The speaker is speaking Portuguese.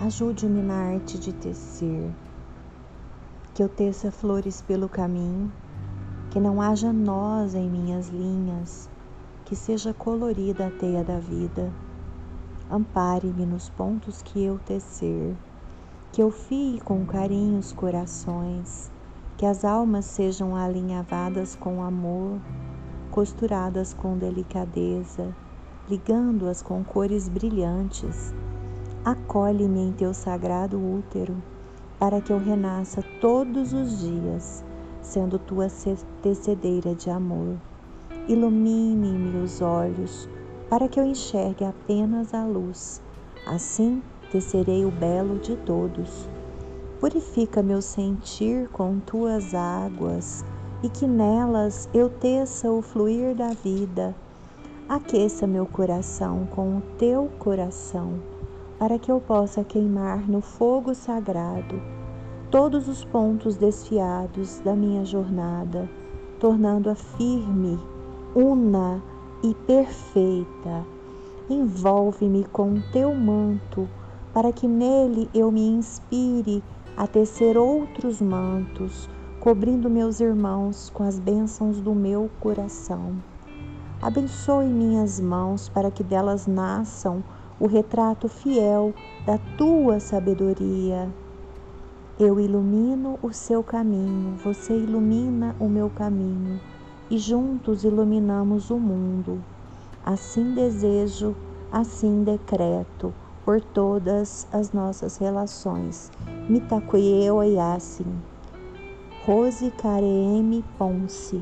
Ajude-me na arte de tecer, que eu teça flores pelo caminho, que não haja nós em minhas linhas, que seja colorida a teia da vida. Ampare-me nos pontos que eu tecer, que eu fie com carinho os corações, que as almas sejam alinhavadas com amor, costuradas com delicadeza, ligando-as com cores brilhantes. Acolhe-me em teu sagrado útero, para que eu renasça todos os dias, sendo tua tecedeira de amor. Ilumine-me os olhos, para que eu enxergue apenas a luz. Assim tecerei o belo de todos. Purifica meu sentir com tuas águas e que nelas eu teça o fluir da vida. Aqueça meu coração com o teu coração, para que eu possa queimar no fogo sagrado todos os pontos desfiados da minha jornada, tornando-a firme, una e perfeita. Envolve-me com o teu manto, para que nele eu me inspire a tecer outros mantos cobrindo meus irmãos com as bênçãos do meu coração. Abençoe minhas mãos para que delas nasçam o retrato fiel da tua sabedoria. Eu ilumino o seu caminho, você ilumina o meu caminho e juntos iluminamos o mundo. Assim desejo, assim decreto por todas as nossas relações. Mitakuye Oyasin. Rose Careeme Ponce